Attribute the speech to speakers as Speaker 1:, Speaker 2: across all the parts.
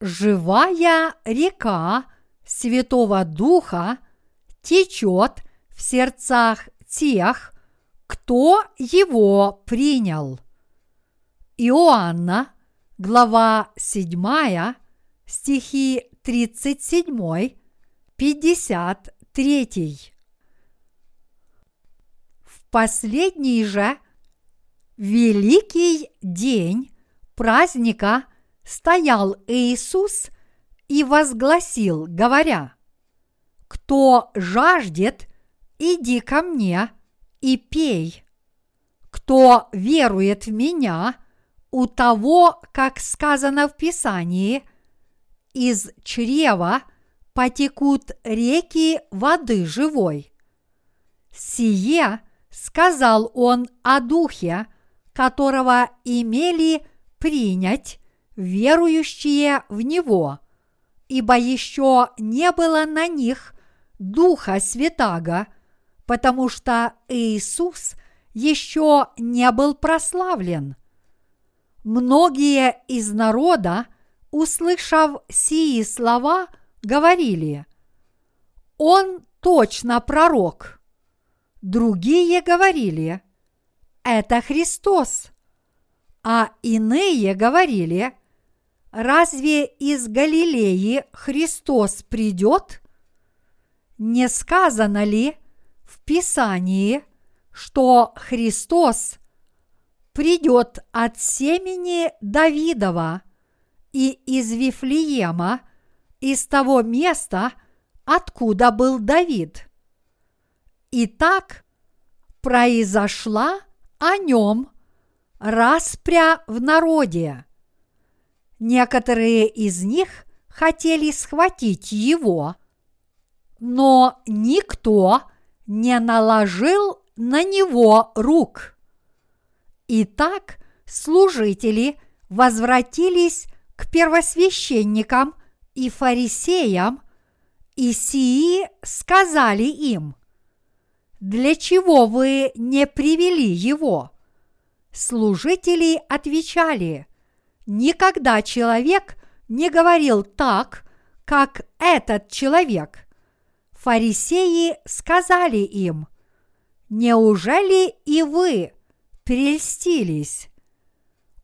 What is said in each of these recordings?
Speaker 1: живая река Святого Духа течет в сердцах тех, кто его принял. Иоанна, глава 7, стихи 37, 53. В последний же великий день праздника стоял Иисус и возгласил, говоря, «Кто жаждет, иди ко мне и пей. Кто верует в меня, у того, как сказано в Писании, из чрева потекут реки воды живой. Сие сказал он о духе, которого имели принять верующие в него, ибо еще не было на них Духа Святаго, потому что Иисус еще не был прославлен. Многие из народа, услышав сии слова, говорили, «Он точно пророк». Другие говорили, «Это Христос». А иные говорили, разве из Галилеи Христос придет? Не сказано ли в Писании, что Христос придет от семени Давидова и из Вифлеема, из того места, откуда был Давид. Итак, произошла о нем распря в народе. Некоторые из них хотели схватить его, но никто не наложил на него рук. Итак, служители возвратились к первосвященникам и фарисеям, и сии сказали им, «Для чего вы не привели его?» Служители отвечали, никогда человек не говорил так, как этот человек. Фарисеи сказали им, неужели и вы прельстились?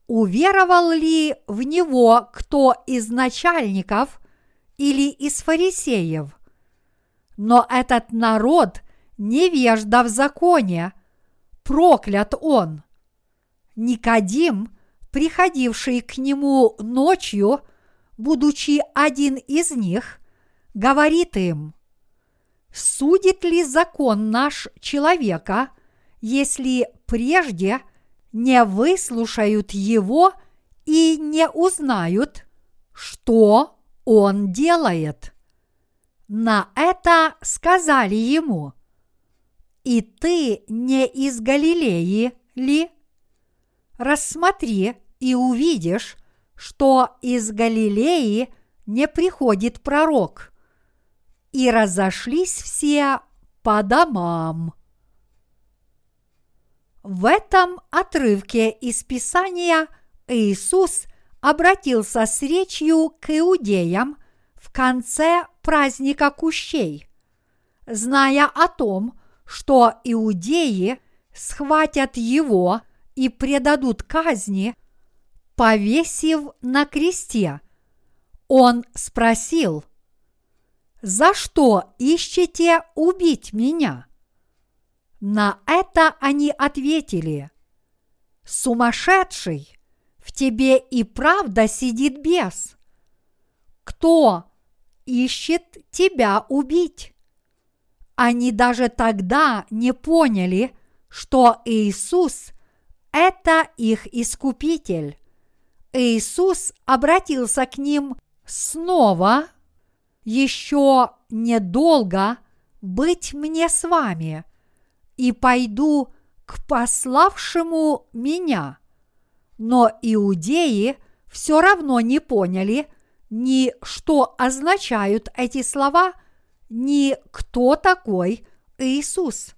Speaker 1: Уверовал ли в него кто из начальников или из фарисеев? Но этот народ невежда в законе, проклят он. Никодим, приходивший к нему ночью, будучи один из них, говорит им, «Судит ли закон наш человека, если прежде не выслушают его и не узнают, что он делает?» На это сказали ему, «И ты не из Галилеи ли?» рассмотри и увидишь, что из Галилеи не приходит пророк. И разошлись все по домам. В этом отрывке из Писания Иисус обратился с речью к иудеям в конце праздника кущей, зная о том, что иудеи схватят его – и предадут казни, повесив на кресте. Он спросил, «За что ищете убить меня?» На это они ответили, «Сумасшедший, в тебе и правда сидит бес. Кто ищет тебя убить?» Они даже тогда не поняли, что Иисус это их искупитель. Иисус обратился к ним снова, еще недолго быть мне с вами, и пойду к пославшему меня. Но иудеи все равно не поняли ни что означают эти слова, ни кто такой Иисус.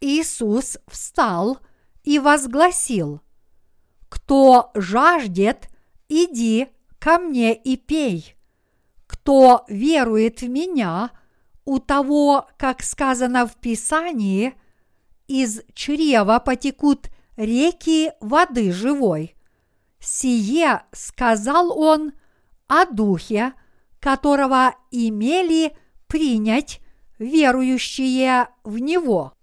Speaker 1: Иисус встал – и возгласил, «Кто жаждет, иди ко мне и пей. Кто верует в меня, у того, как сказано в Писании, из чрева потекут реки воды живой. Сие сказал он о духе, которого имели принять верующие в него.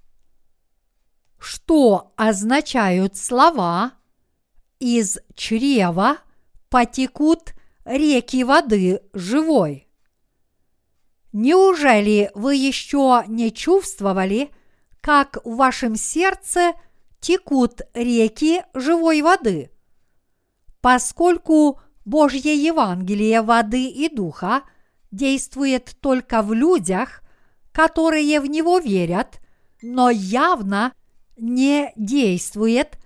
Speaker 1: Что означают слова «из чрева потекут реки воды живой»? Неужели вы еще не чувствовали, как в вашем сердце текут реки живой воды? Поскольку Божье Евангелие воды и духа действует только в людях, которые в него верят, но явно не действует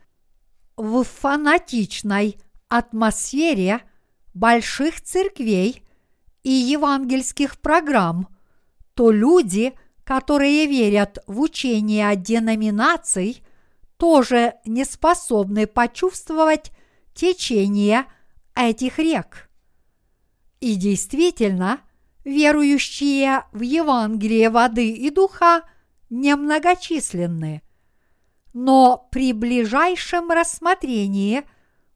Speaker 1: в фанатичной атмосфере больших церквей и евангельских программ, то люди, которые верят в учение деноминаций, тоже не способны почувствовать течение этих рек. И действительно, верующие в Евангелие воды и духа немногочисленны. Но при ближайшем рассмотрении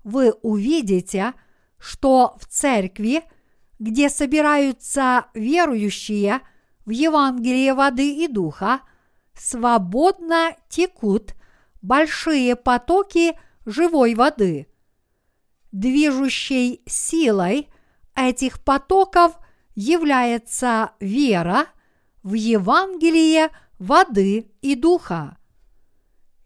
Speaker 1: вы увидите, что в церкви, где собираются верующие в Евангелие воды и духа, свободно текут большие потоки живой воды – движущей силой этих потоков является вера в Евангелие воды и духа.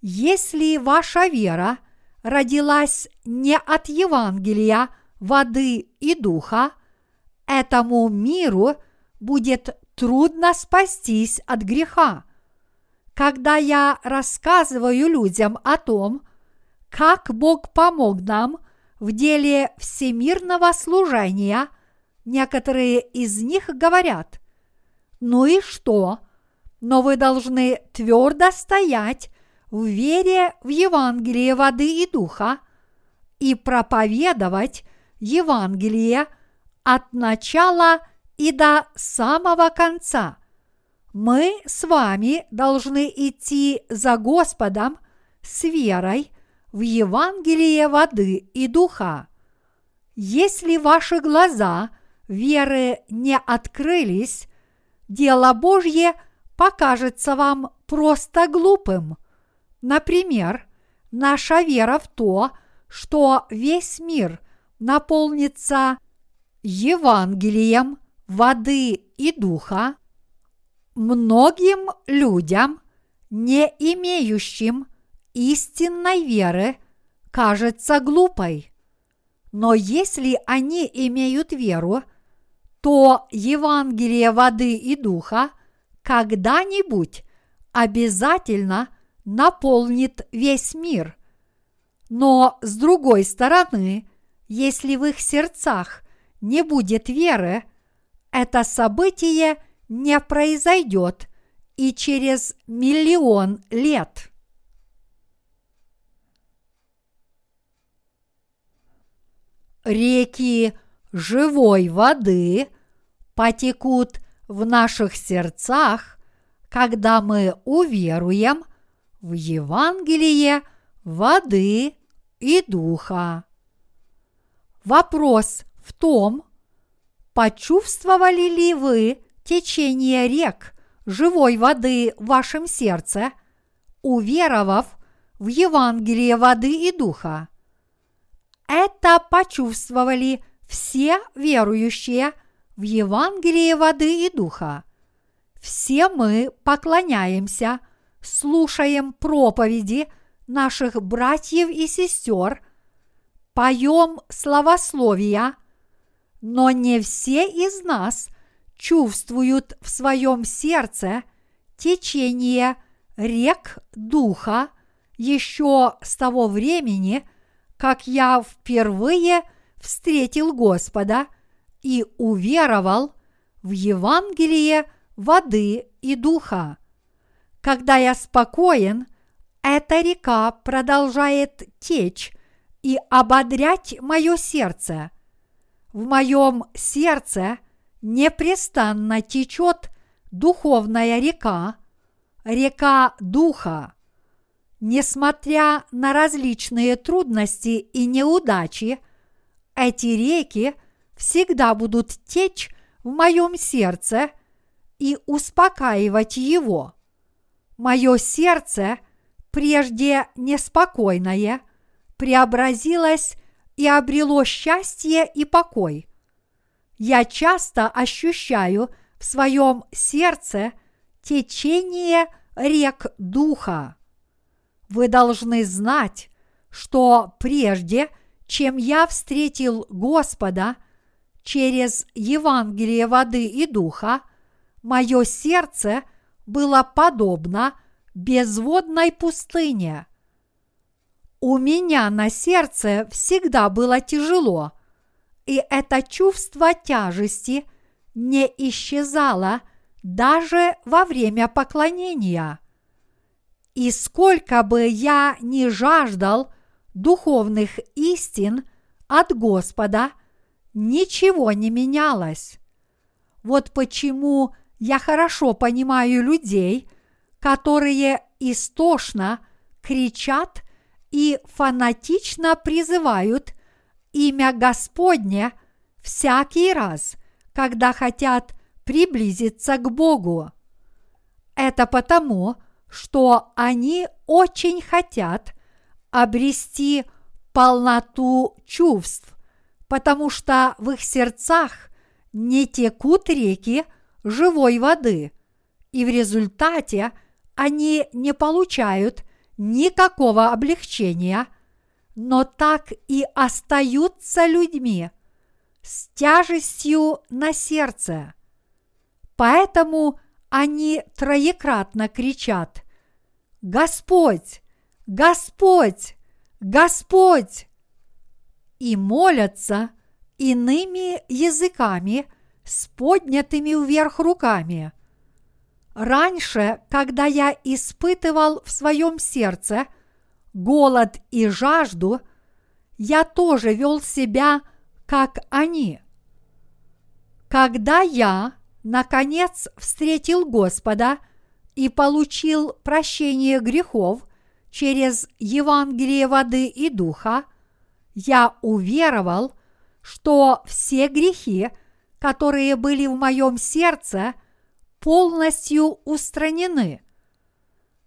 Speaker 1: Если ваша вера родилась не от Евангелия воды и духа, этому миру будет трудно спастись от греха. Когда я рассказываю людям о том, как Бог помог нам – в деле всемирного служения, некоторые из них говорят, ну и что? Но вы должны твердо стоять в вере в Евангелие воды и духа и проповедовать Евангелие от начала и до самого конца. Мы с вами должны идти за Господом с верой в Евангелие воды и духа. Если ваши глаза веры не открылись, дело Божье покажется вам просто глупым. Например, наша вера в то, что весь мир наполнится Евангелием воды и духа, многим людям, не имеющим истинной веры кажется глупой. Но если они имеют веру, то Евангелие воды и духа когда-нибудь обязательно наполнит весь мир. Но с другой стороны, если в их сердцах не будет веры, это событие не произойдет и через миллион лет. реки живой воды потекут в наших сердцах, когда мы уверуем в Евангелие воды и духа. Вопрос в том, почувствовали ли вы течение рек живой воды в вашем сердце, уверовав в Евангелие воды и духа? Это почувствовали все верующие в Евангелие воды и духа. Все мы поклоняемся, слушаем проповеди наших братьев и сестер, поем словословия, но не все из нас чувствуют в своем сердце течение рек духа еще с того времени, как я впервые встретил Господа и уверовал в Евангелие воды и духа. Когда я спокоен, эта река продолжает течь и ободрять мое сердце. в моем сердце непрестанно течет духовная река, река Духа. Несмотря на различные трудности и неудачи, эти реки всегда будут течь в моем сердце и успокаивать его. Мое сердце, прежде неспокойное, преобразилось и обрело счастье и покой. Я часто ощущаю в своем сердце течение рек Духа. Вы должны знать, что прежде, чем я встретил Господа через Евангелие воды и Духа, мое сердце было подобно безводной пустыне. У меня на сердце всегда было тяжело, и это чувство тяжести не исчезало даже во время поклонения. И сколько бы я ни жаждал духовных истин от Господа, ничего не менялось. Вот почему я хорошо понимаю людей, которые истошно кричат и фанатично призывают имя Господне всякий раз, когда хотят приблизиться к Богу. Это потому, что они очень хотят обрести полноту чувств, потому что в их сердцах не текут реки живой воды, и в результате они не получают никакого облегчения, но так и остаются людьми с тяжестью на сердце. Поэтому они троекратно кричат «Господь! Господь! Господь!» и молятся иными языками с поднятыми вверх руками. Раньше, когда я испытывал в своем сердце голод и жажду, я тоже вел себя, как они. Когда я наконец встретил Господа и получил прощение грехов через Евангелие воды и духа, я уверовал, что все грехи, которые были в моем сердце, полностью устранены.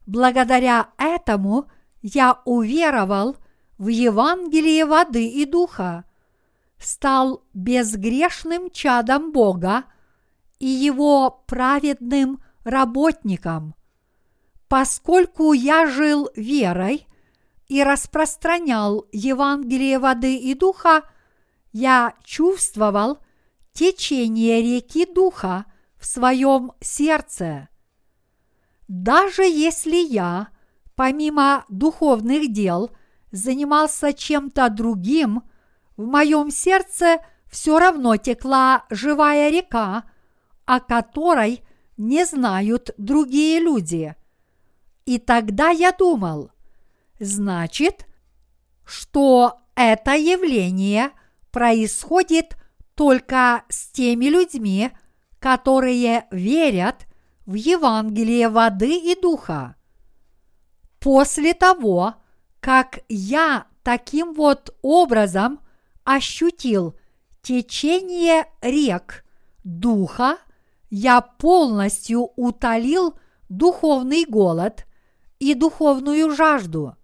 Speaker 1: Благодаря этому я уверовал в Евангелие воды и духа, стал безгрешным чадом Бога – и его праведным работникам. Поскольку я жил верой и распространял Евангелие воды и духа, я чувствовал течение реки духа в своем сердце. Даже если я, помимо духовных дел, занимался чем-то другим, в моем сердце все равно текла живая река – о которой не знают другие люди. И тогда я думал, значит, что это явление происходит только с теми людьми, которые верят в Евангелие воды и духа. После того, как я таким вот образом ощутил течение рек духа, я полностью утолил духовный голод и духовную жажду.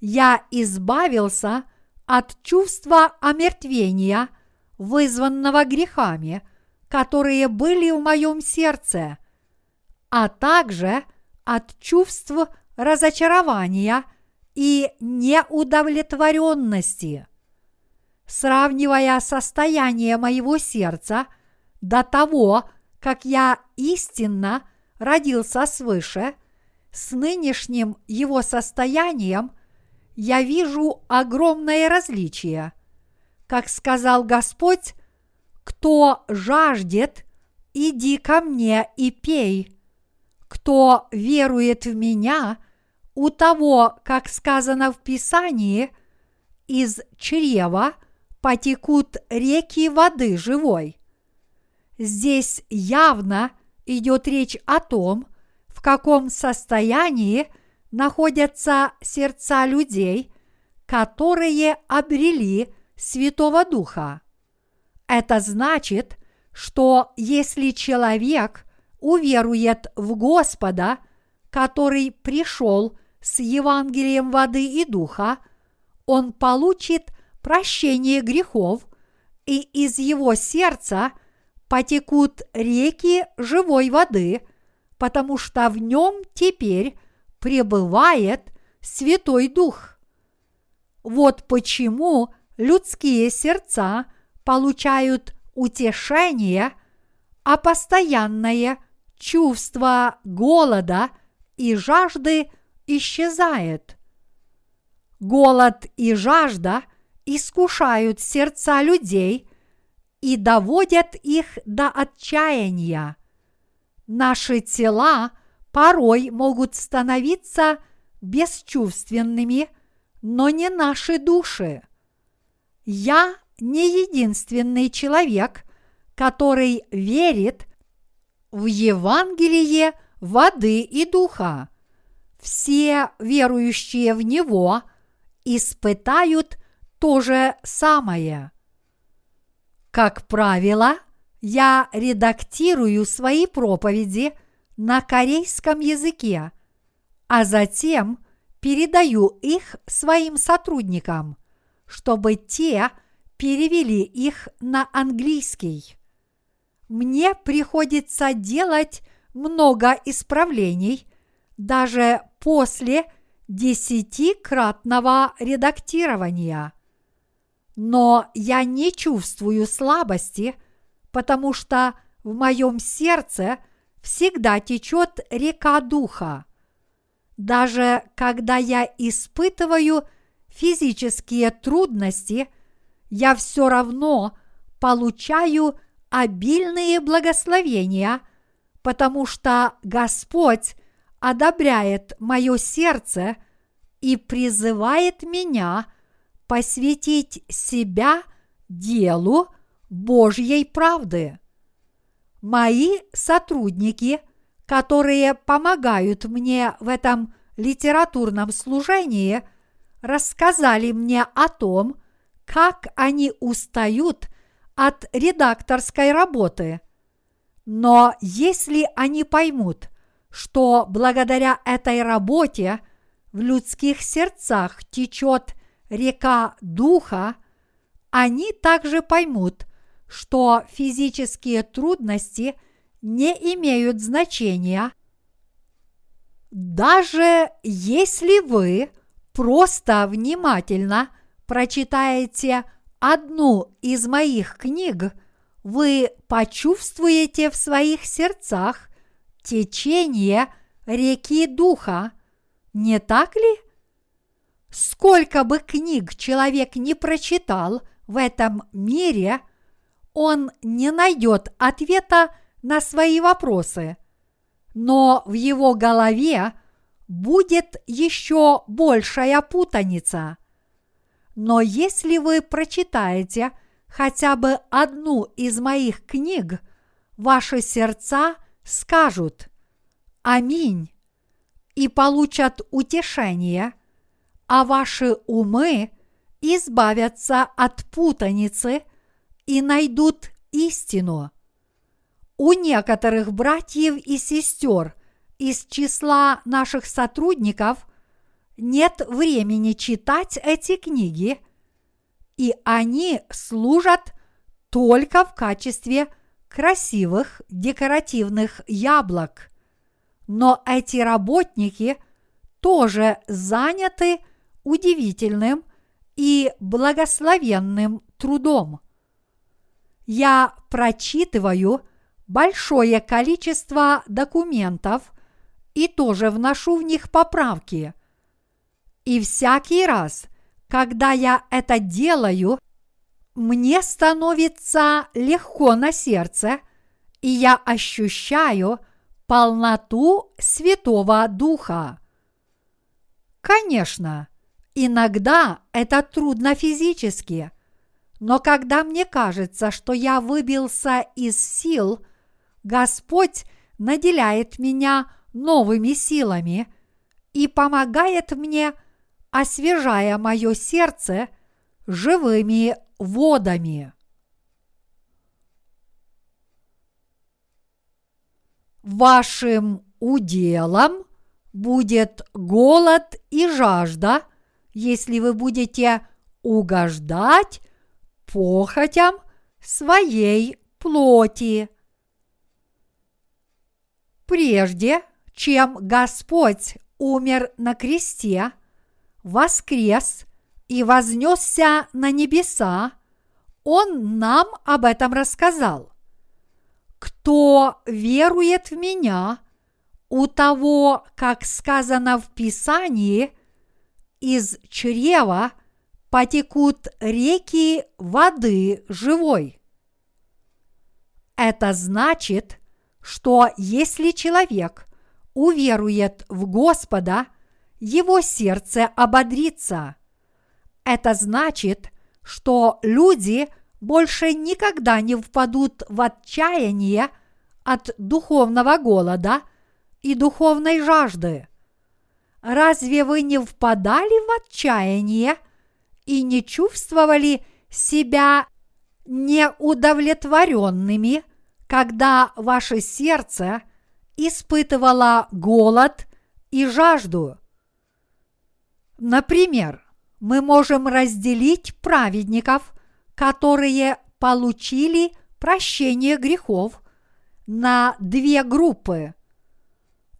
Speaker 1: Я избавился от чувства омертвения, вызванного грехами, которые были в моем сердце, а также от чувств разочарования и неудовлетворенности. Сравнивая состояние моего сердца до того, как я истинно родился свыше, с нынешним его состоянием я вижу огромное различие. Как сказал Господь, кто жаждет, иди ко мне и пей. Кто верует в меня, у того, как сказано в Писании, из чрева потекут реки воды живой. Здесь явно идет речь о том, в каком состоянии находятся сердца людей, которые обрели Святого Духа. Это значит, что если человек уверует в Господа, который пришел с Евангелием воды и духа, он получит прощение грехов, и из его сердца потекут реки живой воды, потому что в нем теперь пребывает Святой Дух. Вот почему людские сердца получают утешение, а постоянное чувство голода и жажды исчезает. Голод и жажда искушают сердца людей и доводят их до отчаяния. Наши тела порой могут становиться бесчувственными, но не наши души. Я не единственный человек, который верит в Евангелие воды и духа. Все верующие в Него испытают то же самое. Как правило, я редактирую свои проповеди на корейском языке, а затем передаю их своим сотрудникам, чтобы те перевели их на английский. Мне приходится делать много исправлений даже после десятикратного редактирования. Но я не чувствую слабости, потому что в моем сердце всегда течет река духа. Даже когда я испытываю физические трудности, я все равно получаю обильные благословения, потому что Господь одобряет мое сердце и призывает меня посвятить себя делу Божьей правды. Мои сотрудники, которые помогают мне в этом литературном служении, рассказали мне о том, как они устают от редакторской работы. Но если они поймут, что благодаря этой работе в людских сердцах течет река духа, они также поймут, что физические трудности не имеют значения, даже если вы просто внимательно прочитаете одну из моих книг, вы почувствуете в своих сердцах течение реки Духа, не так ли? Сколько бы книг человек не прочитал в этом мире, он не найдет ответа на свои вопросы, но в его голове будет еще большая путаница. Но если вы прочитаете хотя бы одну из моих книг, ваши сердца скажут «Аминь» и получат утешение, а ваши умы избавятся от путаницы и найдут истину. У некоторых братьев и сестер из числа наших сотрудников нет времени читать эти книги, и они служат только в качестве красивых декоративных яблок. Но эти работники тоже заняты удивительным и благословенным трудом. Я прочитываю большое количество документов и тоже вношу в них поправки. И всякий раз, когда я это делаю, мне становится легко на сердце, и я ощущаю полноту Святого Духа. Конечно, иногда это трудно физически, Но когда мне кажется, что я выбился из сил, Господь наделяет меня новыми силами и помогает мне, освежая мое сердце живыми водами. Вашим уделом будет голод и жажда, если вы будете угождать похотям своей плоти. Прежде чем Господь умер на кресте, воскрес и вознесся на небеса, Он нам об этом рассказал. Кто верует в меня, у того, как сказано в Писании, из чрева потекут реки воды живой. Это значит, что если человек уверует в Господа, его сердце ободрится. Это значит, что люди больше никогда не впадут в отчаяние от духовного голода и духовной жажды. Разве вы не впадали в отчаяние и не чувствовали себя неудовлетворенными – когда ваше сердце испытывало голод и жажду. Например, мы можем разделить праведников, которые получили прощение грехов, на две группы.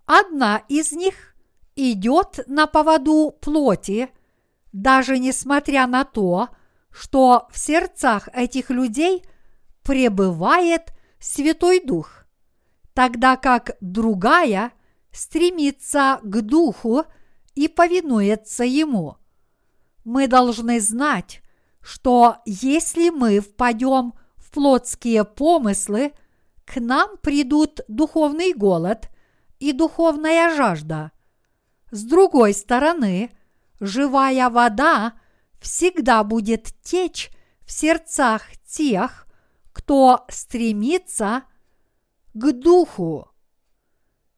Speaker 1: Одна из них идет на поводу плоти, даже несмотря на то, что в сердцах этих людей пребывает Святой Дух, тогда как другая стремится к Духу и повинуется Ему. Мы должны знать, что если мы впадем в плотские помыслы, к нам придут духовный голод и духовная жажда. С другой стороны, живая вода всегда будет течь в сердцах тех, кто стремится к Духу.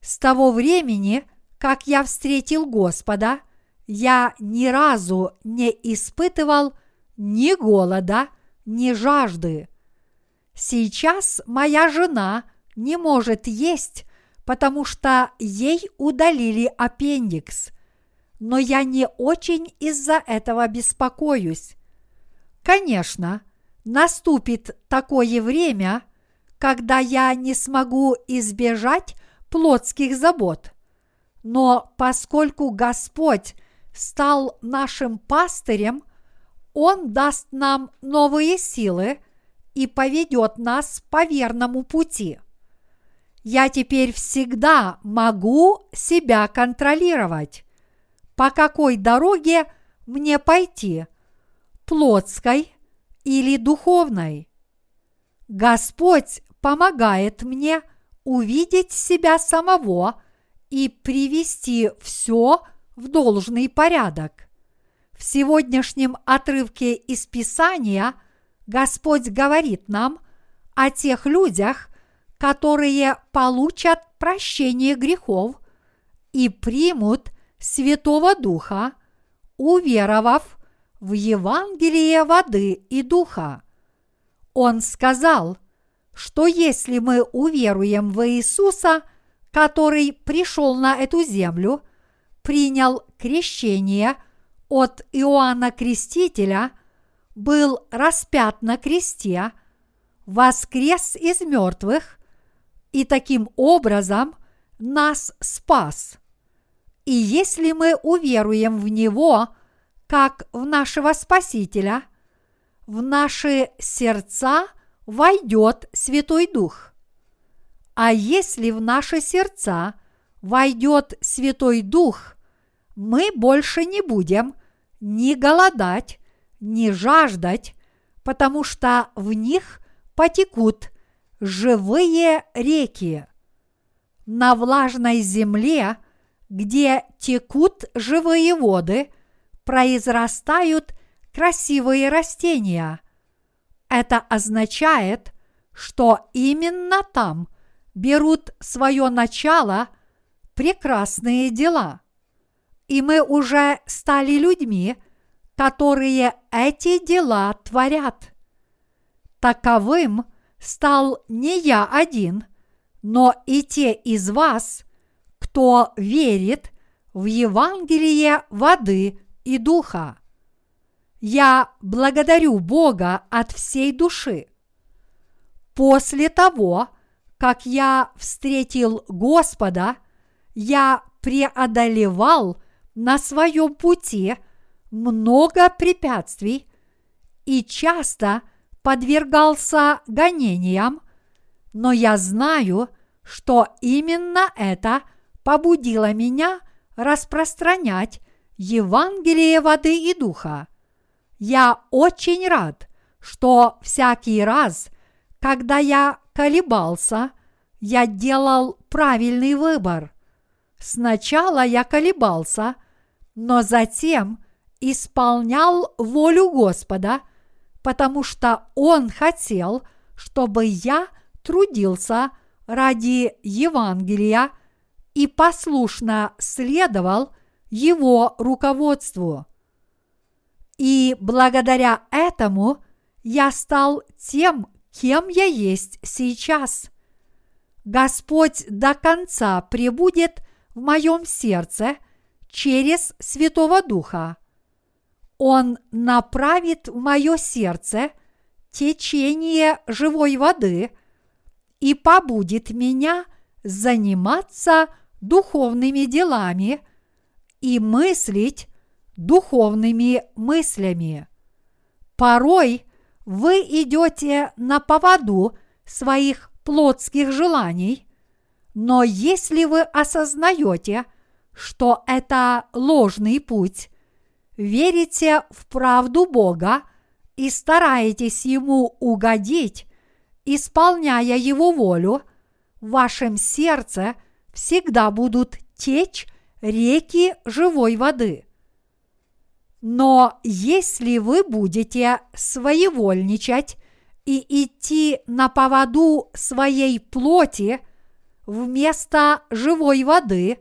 Speaker 1: С того времени, как я встретил Господа, я ни разу не испытывал ни голода, ни жажды. Сейчас моя жена не может есть, потому что ей удалили аппендикс, но я не очень из-за этого беспокоюсь. Конечно, наступит такое время, когда я не смогу избежать плотских забот. Но поскольку Господь стал нашим пастырем, Он даст нам новые силы и поведет нас по верному пути. Я теперь всегда могу себя контролировать. По какой дороге мне пойти? Плотской или духовной. Господь помогает мне увидеть себя самого и привести все в должный порядок. В сегодняшнем отрывке из Писания Господь говорит нам о тех людях, которые получат прощение грехов и примут Святого Духа, уверовав в Евангелие воды и духа. Он сказал, что если мы уверуем в Иисуса, который пришел на эту землю, принял крещение от Иоанна Крестителя, был распят на кресте, воскрес из мертвых и таким образом нас спас. И если мы уверуем в Него – как в нашего Спасителя, в наши сердца войдет Святой Дух. А если в наши сердца войдет Святой Дух, мы больше не будем ни голодать, ни жаждать, потому что в них потекут живые реки. На влажной земле, где текут живые воды, произрастают красивые растения. Это означает, что именно там берут свое начало прекрасные дела. И мы уже стали людьми, которые эти дела творят. Таковым стал не я один, но и те из вас, кто верит в Евангелие воды и духа. Я благодарю Бога от всей души. После того, как я встретил Господа, я преодолевал на своем пути много препятствий и часто подвергался гонениям, но я знаю, что именно это побудило меня распространять Евангелие воды и духа. Я очень рад, что всякий раз, когда я колебался, я делал правильный выбор. Сначала я колебался, но затем исполнял волю Господа, потому что Он хотел, чтобы я трудился ради Евангелия и послушно следовал Его руководству. И благодаря этому я стал тем, кем я есть сейчас. Господь до конца пребудет в моем сердце через Святого Духа. Он направит в мое сердце течение живой воды и побудит меня заниматься духовными делами и мыслить духовными мыслями. Порой вы идете на поводу своих плотских желаний, но если вы осознаете, что это ложный путь, верите в правду Бога и стараетесь Ему угодить, исполняя Его волю, в вашем сердце всегда будут течь реки живой воды. Но если вы будете своевольничать и идти на поводу своей плоти вместо живой воды,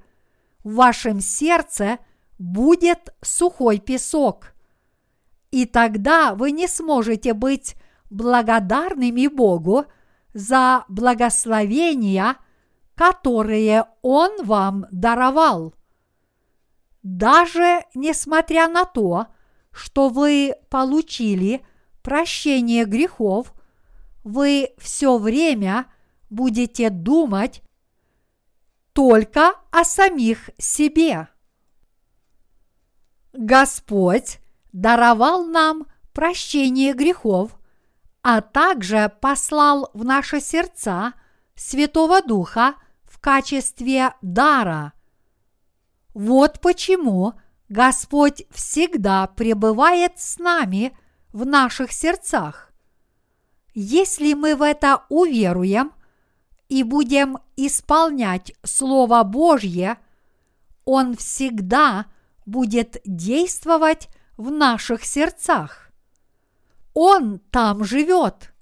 Speaker 1: в вашем сердце будет сухой песок. И тогда вы не сможете быть благодарными Богу за благословения, которые Он вам даровал даже несмотря на то, что вы получили прощение грехов, вы все время будете думать только о самих себе. Господь даровал нам прощение грехов, а также послал в наши сердца Святого Духа в качестве дара – вот почему Господь всегда пребывает с нами в наших сердцах. Если мы в это уверуем и будем исполнять Слово Божье, Он всегда будет действовать в наших сердцах. Он там живет.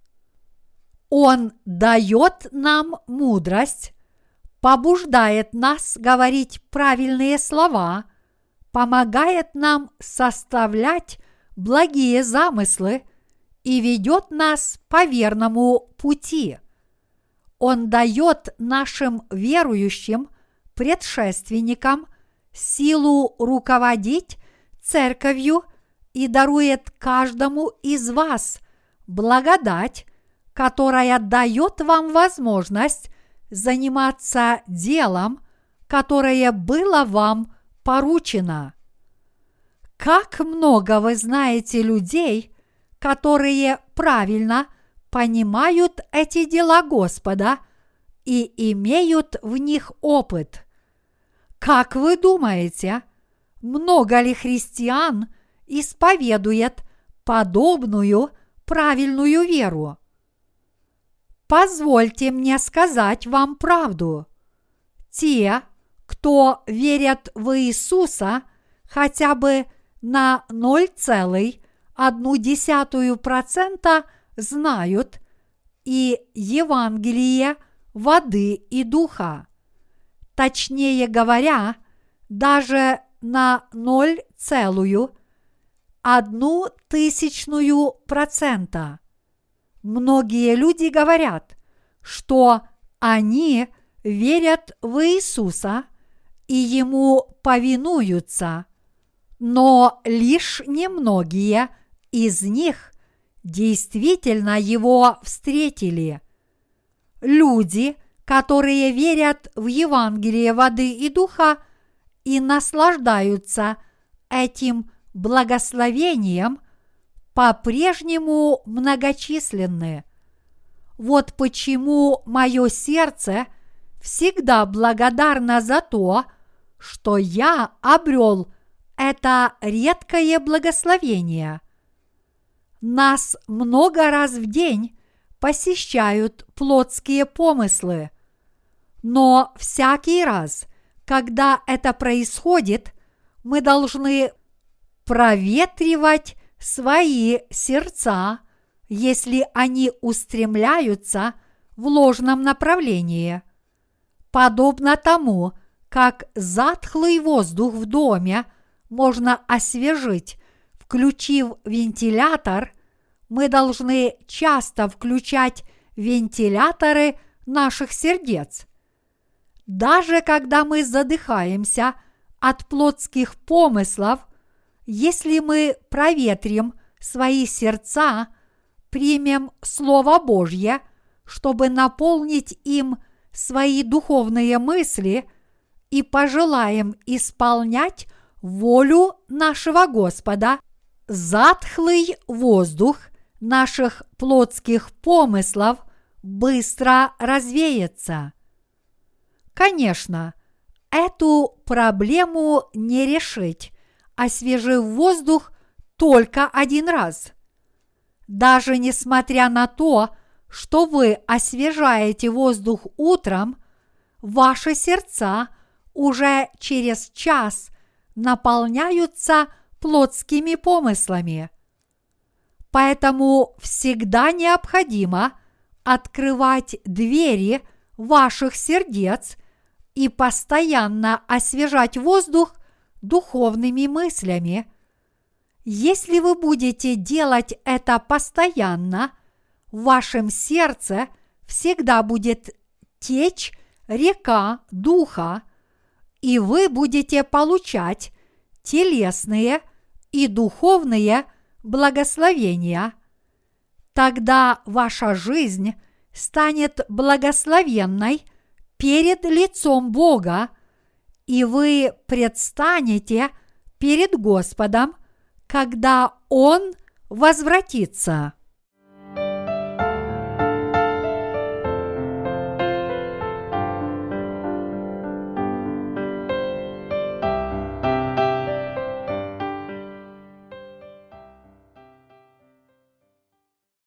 Speaker 1: Он дает нам мудрость, побуждает нас говорить правильные слова, помогает нам составлять благие замыслы и ведет нас по верному пути. Он дает нашим верующим предшественникам силу руководить церковью и дарует каждому из вас благодать, которая дает вам возможность заниматься делом, которое было вам поручено. Как много вы знаете людей, которые правильно понимают эти дела Господа и имеют в них опыт. Как вы думаете, много ли христиан исповедует подобную правильную веру? Позвольте мне сказать вам правду. Те, кто верят в Иисуса хотя бы на 0,1% знают и Евангелие воды и духа. Точнее говоря, даже на ноль целую одну тысячную процента. Многие люди говорят, что они верят в Иисуса и Ему повинуются, но лишь немногие из них действительно Его встретили. Люди, которые верят в Евангелие воды и духа и наслаждаются этим благословением, по-прежнему многочисленны. Вот почему мое сердце всегда благодарно за то, что я обрел это редкое благословение. Нас много раз в день посещают плотские помыслы, но всякий раз, когда это происходит, мы должны проветривать свои сердца, если они устремляются в ложном направлении. Подобно тому, как затхлый воздух в доме можно освежить, включив вентилятор, мы должны часто включать вентиляторы наших сердец. Даже когда мы задыхаемся от плотских помыслов, если мы проветрим свои сердца, примем Слово Божье, чтобы наполнить им свои духовные мысли и пожелаем исполнять волю нашего Господа, затхлый воздух наших плотских помыслов быстро развеется. Конечно, эту проблему не решить, освежив воздух только один раз. Даже несмотря на то, что вы освежаете воздух утром, ваши сердца уже через час наполняются плотскими помыслами. Поэтому всегда необходимо открывать двери ваших сердец и постоянно освежать воздух духовными мыслями. Если вы будете делать это постоянно, в вашем сердце всегда будет течь река духа, и вы будете получать телесные и духовные благословения. Тогда ваша жизнь станет благословенной перед лицом Бога – и вы предстанете перед Господом, когда Он возвратится.